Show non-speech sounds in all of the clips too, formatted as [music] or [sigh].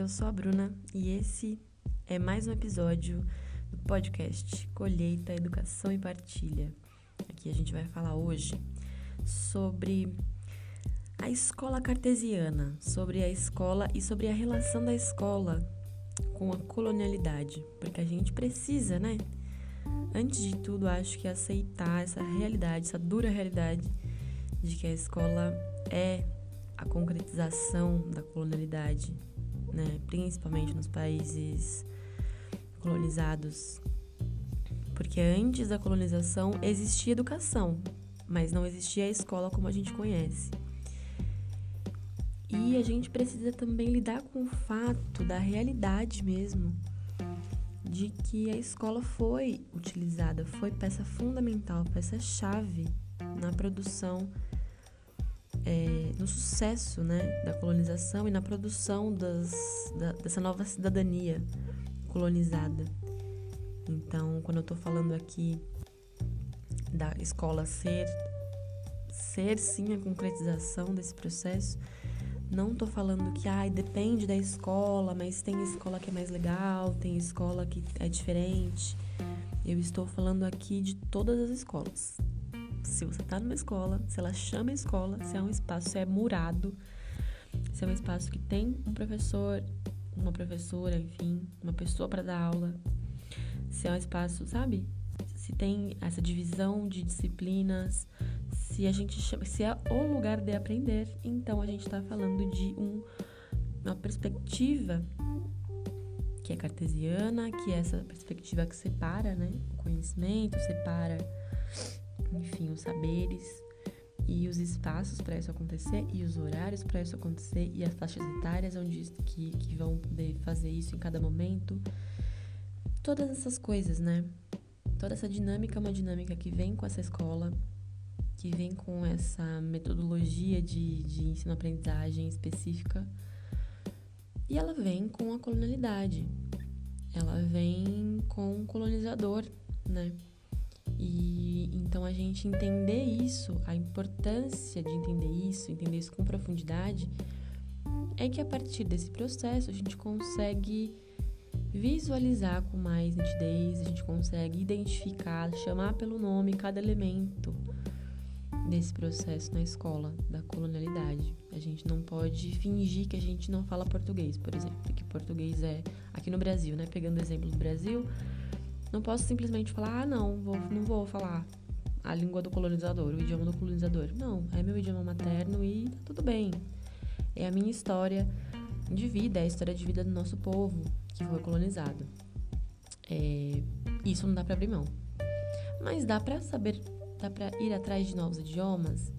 eu sou a Bruna e esse é mais um episódio do podcast Colheita, Educação e Partilha. Aqui a gente vai falar hoje sobre a escola cartesiana, sobre a escola e sobre a relação da escola com a colonialidade, porque a gente precisa, né? Antes de tudo, acho que aceitar essa realidade, essa dura realidade de que a escola é a concretização da colonialidade, né? principalmente nos países colonizados. Porque antes da colonização existia educação, mas não existia a escola como a gente conhece. E a gente precisa também lidar com o fato da realidade mesmo, de que a escola foi utilizada, foi peça fundamental, peça-chave na produção é, no sucesso né, da colonização e na produção das, da, dessa nova cidadania colonizada. Então, quando eu estou falando aqui da escola ser, ser sim a concretização desse processo, não estou falando que ai, depende da escola, mas tem escola que é mais legal, tem escola que é diferente. Eu estou falando aqui de todas as escolas, se você está numa escola, se ela chama escola, se é um espaço, se é murado, se é um espaço que tem um professor, uma professora, enfim, uma pessoa para dar aula, se é um espaço, sabe? Se tem essa divisão de disciplinas, se a gente chama, se é o lugar de aprender, então a gente está falando de um, uma perspectiva que é cartesiana, que é essa perspectiva que separa, né, o conhecimento, separa enfim, os saberes e os espaços para isso acontecer e os horários para isso acontecer e as faixas etárias onde que, que vão poder fazer isso em cada momento. Todas essas coisas, né? Toda essa dinâmica é uma dinâmica que vem com essa escola, que vem com essa metodologia de, de ensino-aprendizagem específica. E ela vem com a colonialidade. Ela vem com o colonizador, né? Então a gente entender isso, a importância de entender isso, entender isso com profundidade, é que a partir desse processo a gente consegue visualizar com mais nitidez, a gente consegue identificar, chamar pelo nome cada elemento desse processo na escola da colonialidade. A gente não pode fingir que a gente não fala português, por exemplo, que português é aqui no Brasil, né? Pegando o exemplo do Brasil, não posso simplesmente falar, ah, não, vou, não vou falar a língua do colonizador, o idioma do colonizador. Não, é meu idioma materno e tá tudo bem. É a minha história de vida, é a história de vida do nosso povo que foi colonizado. É, isso não dá para abrir mão. Mas dá para saber, dá para ir atrás de novos idiomas.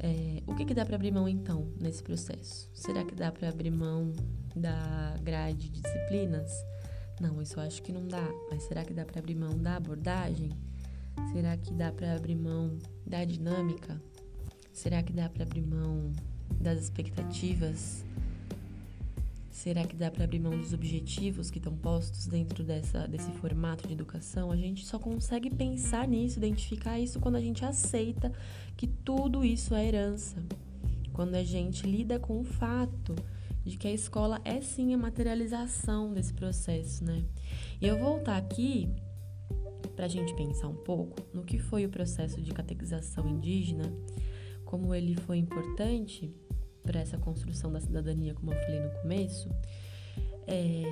É, o que, que dá para abrir mão então nesse processo? Será que dá para abrir mão da grade de disciplinas? Não, isso eu acho que não dá. Mas será que dá para abrir mão da abordagem? Será que dá para abrir mão da dinâmica? Será que dá para abrir mão das expectativas? Será que dá para abrir mão dos objetivos que estão postos dentro dessa, desse formato de educação? A gente só consegue pensar nisso, identificar isso quando a gente aceita que tudo isso é herança. Quando a gente lida com o fato de que a escola é sim a materialização desse processo, né? E eu voltar aqui para a gente pensar um pouco no que foi o processo de catequização indígena, como ele foi importante para essa construção da cidadania, como eu falei no começo, é,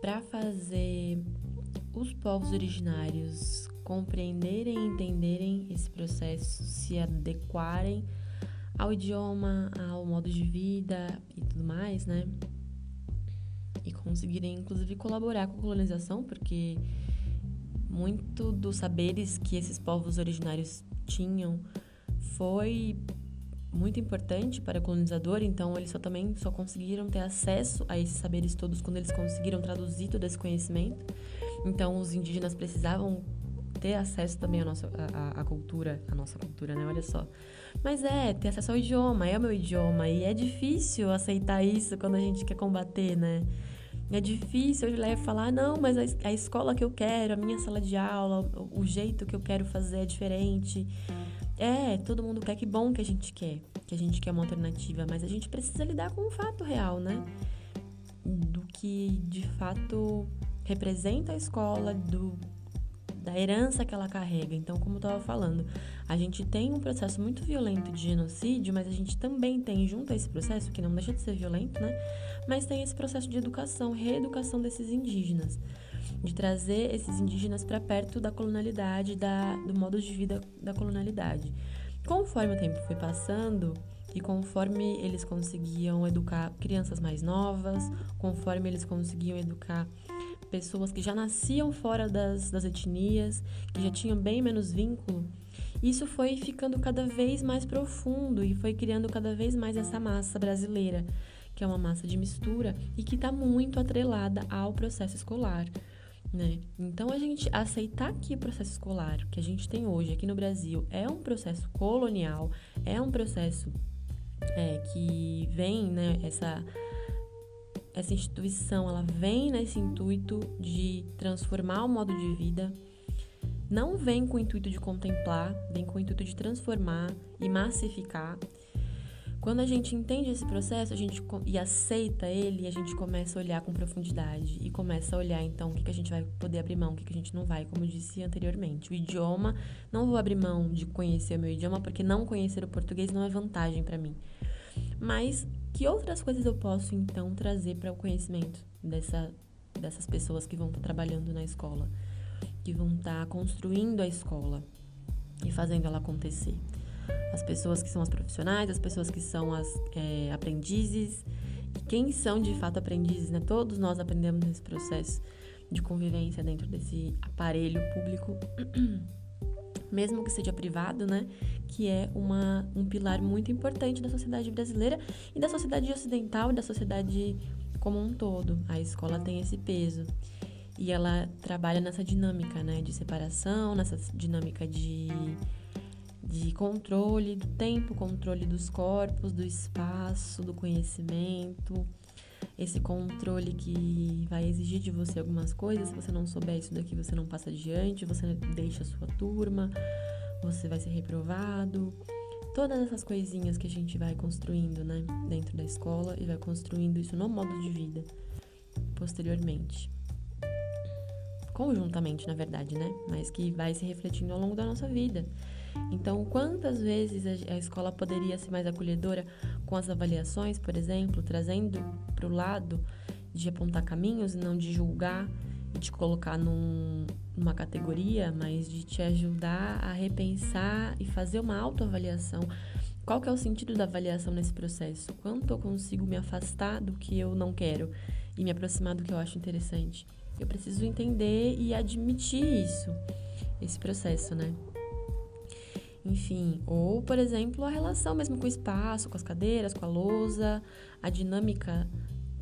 para fazer os povos originários compreenderem e entenderem esse processo, se adequarem ao idioma, ao modo de vida e tudo mais, né? E conseguirem, inclusive, colaborar com a colonização, porque muito dos saberes que esses povos originários tinham foi muito importante para o colonizador, então eles só também só conseguiram ter acesso a esses saberes todos quando eles conseguiram traduzir todo esse conhecimento. Então os indígenas precisavam ter acesso também à nossa à, à cultura, à nossa cultura, né? Olha só. Mas é, ter acesso ao idioma, é o meu idioma. E é difícil aceitar isso quando a gente quer combater, né? É difícil olhar e falar, não, mas a, escola que eu quero, a minha sala de aula, o jeito que eu quero fazer é diferente. É, todo mundo quer, que bom que a gente quer, que a gente quer uma alternativa, mas a gente precisa lidar com o fato real, né? do que de fato representa a escola, do, da herança que ela carrega. Então, como eu estava falando, a gente tem um processo muito violento de genocídio, mas a gente também tem, junto a esse processo, que não deixa de ser violento, né? Mas tem esse processo de educação, reeducação desses indígenas, de trazer esses indígenas para perto da colonialidade, da, do modo de vida da colonialidade. Conforme o tempo foi passando, e conforme eles conseguiam educar crianças mais novas, conforme eles conseguiam educar pessoas que já nasciam fora das, das etnias, que já tinham bem menos vínculo, isso foi ficando cada vez mais profundo e foi criando cada vez mais essa massa brasileira, que é uma massa de mistura e que está muito atrelada ao processo escolar. Né? Então, a gente aceitar que o processo escolar que a gente tem hoje aqui no Brasil é um processo colonial, é um processo é, que vem, né, essa essa instituição ela vem nesse intuito de transformar o modo de vida, não vem com o intuito de contemplar, vem com o intuito de transformar e massificar. Quando a gente entende esse processo a gente, e aceita ele, a gente começa a olhar com profundidade e começa a olhar então o que, que a gente vai poder abrir mão, o que, que a gente não vai, como eu disse anteriormente. O idioma, não vou abrir mão de conhecer o meu idioma, porque não conhecer o português não é vantagem para mim. Mas que outras coisas eu posso então trazer para o conhecimento dessa, dessas pessoas que vão estar tá trabalhando na escola, que vão estar tá construindo a escola e fazendo ela acontecer? As pessoas que são as profissionais, as pessoas que são as é, aprendizes, e quem são de fato aprendizes, né? Todos nós aprendemos nesse processo de convivência dentro desse aparelho público, [clears throat] mesmo que seja privado, né? que é uma, um pilar muito importante da sociedade brasileira e da sociedade ocidental e da sociedade como um todo. A escola tem esse peso. E ela trabalha nessa dinâmica, né, de separação, nessa dinâmica de, de controle do tempo, controle dos corpos, do espaço, do conhecimento. Esse controle que vai exigir de você algumas coisas. Se você não souber isso daqui, você não passa adiante, você deixa a sua turma você vai ser reprovado. Todas essas coisinhas que a gente vai construindo, né, dentro da escola e vai construindo isso no modo de vida posteriormente. Conjuntamente, na verdade, né? Mas que vai se refletindo ao longo da nossa vida. Então, quantas vezes a escola poderia ser mais acolhedora com as avaliações, por exemplo, trazendo para o lado de apontar caminhos e não de julgar e de colocar num, numa categoria, mas de te ajudar a repensar e fazer uma autoavaliação. Qual que é o sentido da avaliação nesse processo? Quanto eu consigo me afastar do que eu não quero e me aproximar do que eu acho interessante? Eu preciso entender e admitir isso, esse processo, né? Enfim, ou, por exemplo, a relação mesmo com o espaço, com as cadeiras, com a lousa, a dinâmica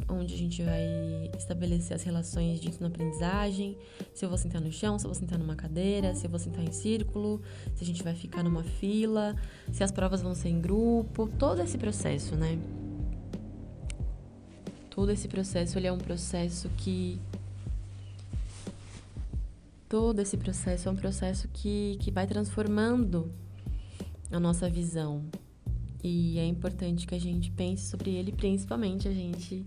onde a gente vai estabelecer as relações de ensino-aprendizagem, se eu vou sentar no chão, se eu vou sentar numa cadeira, se eu vou sentar em círculo, se a gente vai ficar numa fila, se as provas vão ser em grupo, todo esse processo, né? Todo esse processo, ele é um processo que todo esse processo é um processo que, que vai transformando a nossa visão. E é importante que a gente pense sobre ele, principalmente a gente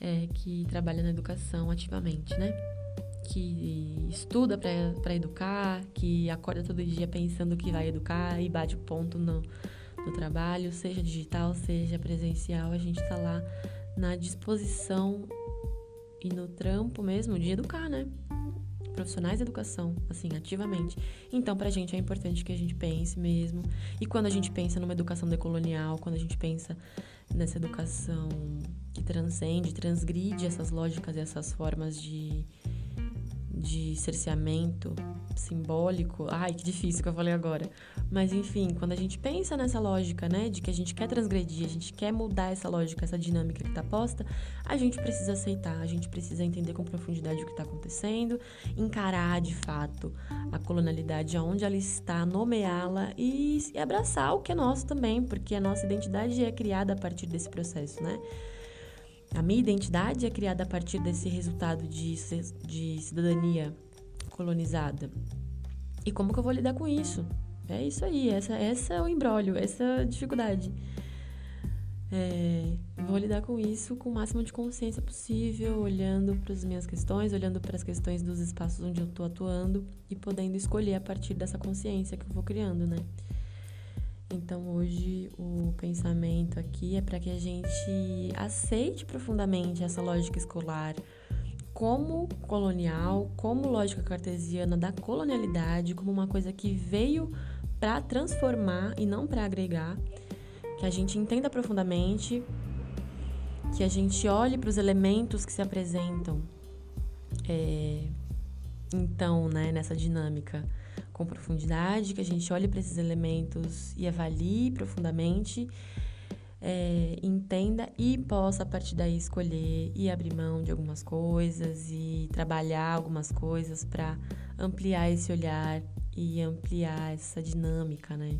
é, que trabalha na educação ativamente, né? Que estuda para educar, que acorda todo dia pensando que vai educar e bate o ponto no, no trabalho, seja digital, seja presencial, a gente está lá na disposição e no trampo mesmo de educar, né? Profissionais de educação, assim, ativamente. Então, pra gente é importante que a gente pense mesmo. E quando a gente pensa numa educação decolonial, quando a gente pensa nessa educação que transcende, transgride essas lógicas e essas formas de, de cerceamento simbólico. Ai, que difícil que eu falei agora. Mas enfim, quando a gente pensa nessa lógica, né, de que a gente quer transgredir, a gente quer mudar essa lógica, essa dinâmica que está posta, a gente precisa aceitar, a gente precisa entender com profundidade o que está acontecendo, encarar de fato a colonialidade aonde ela está, nomeá-la e, e abraçar o que é nosso também, porque a nossa identidade é criada a partir desse processo, né? A minha identidade é criada a partir desse resultado de, de cidadania colonizada. E como que eu vou lidar com isso? É isso aí, essa, essa é o embrólio, essa é a dificuldade. É, vou lidar com isso com o máximo de consciência possível, olhando para as minhas questões, olhando para as questões dos espaços onde eu estou atuando e podendo escolher a partir dessa consciência que eu vou criando, né? Então hoje o pensamento aqui é para que a gente aceite profundamente essa lógica escolar como colonial, como lógica cartesiana da colonialidade, como uma coisa que veio para transformar e não para agregar, que a gente entenda profundamente, que a gente olhe para os elementos que se apresentam. É, então, né, nessa dinâmica com profundidade, que a gente olhe para esses elementos e avalie profundamente, é, entenda e possa a partir daí escolher e abrir mão de algumas coisas e trabalhar algumas coisas para ampliar esse olhar e ampliar essa dinâmica, né?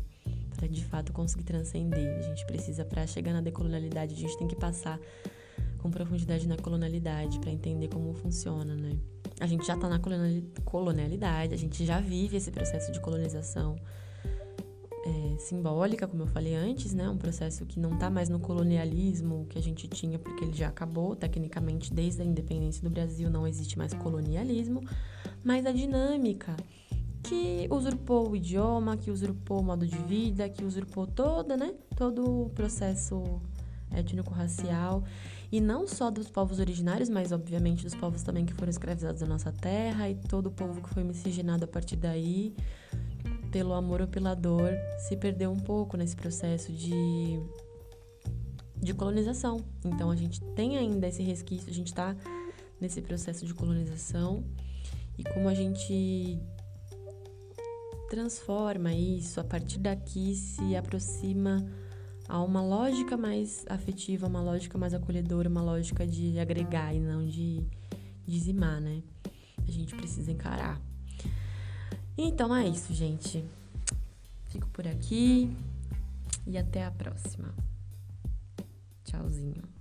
Para de fato conseguir transcender. A gente precisa, para chegar na decolonialidade, a gente tem que passar com profundidade na colonialidade para entender como funciona, né? A gente já está na colonialidade, a gente já vive esse processo de colonização é, simbólica, como eu falei antes, né? Um processo que não está mais no colonialismo que a gente tinha, porque ele já acabou. Tecnicamente, desde a independência do Brasil, não existe mais colonialismo, mas a dinâmica que usurpou o idioma, que usurpou o modo de vida, que usurpou toda, né? Todo o processo étnico-racial e não só dos povos originários, mas obviamente dos povos também que foram escravizados na nossa terra e todo o povo que foi miscigenado a partir daí pelo amor ou pela dor se perdeu um pouco nesse processo de de colonização. Então a gente tem ainda esse resquício, a gente está nesse processo de colonização e como a gente transforma isso a partir daqui se aproxima a uma lógica mais afetiva, uma lógica mais acolhedora, uma lógica de agregar e não de dizimar, né? A gente precisa encarar. Então é isso, gente. Fico por aqui e até a próxima. Tchauzinho.